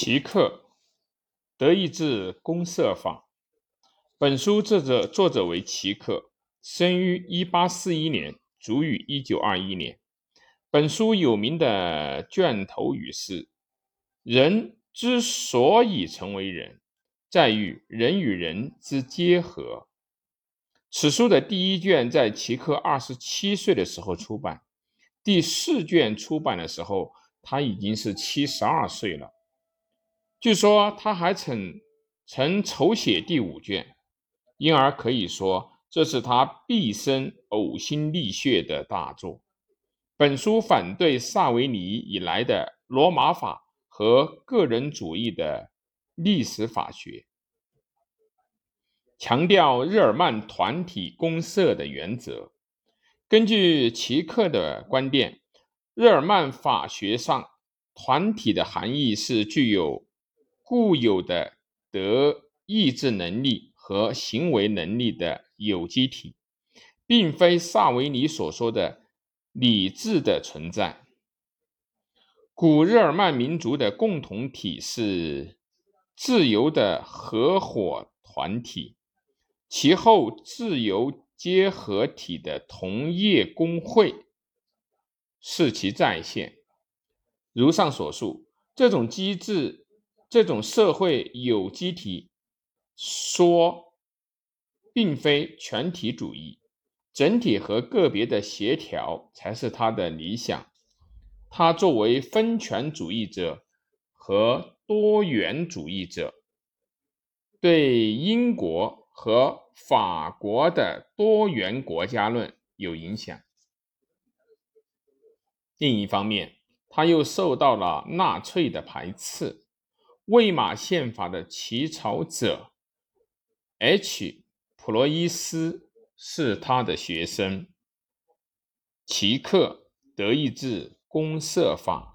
齐克，德意志公社法。本书作者作者为齐克，生于一八四一年，卒于一九二一年。本书有名的卷头语是：“人之所以成为人，在于人与人之结合。”此书的第一卷在齐克二十七岁的时候出版，第四卷出版的时候，他已经是七十二岁了。据说他还曾曾筹写第五卷，因而可以说这是他毕生呕心沥血的大作。本书反对萨维尼以来的罗马法和个人主义的历史法学，强调日耳曼团体公社的原则。根据齐克的观点，日耳曼法学上团体的含义是具有。固有的德意志能力和行为能力的有机体，并非萨维尼所说的理智的存在。古日耳曼民族的共同体是自由的合伙团体，其后自由结合体的同业工会是其再现。如上所述，这种机制。这种社会有机体说，并非全体主义，整体和个别的协调才是他的理想。他作为分权主义者和多元主义者，对英国和法国的多元国家论有影响。另一方面，他又受到了纳粹的排斥。魏玛宪法的起草者 H. 普罗伊斯是他的学生。齐克，德意志公社法。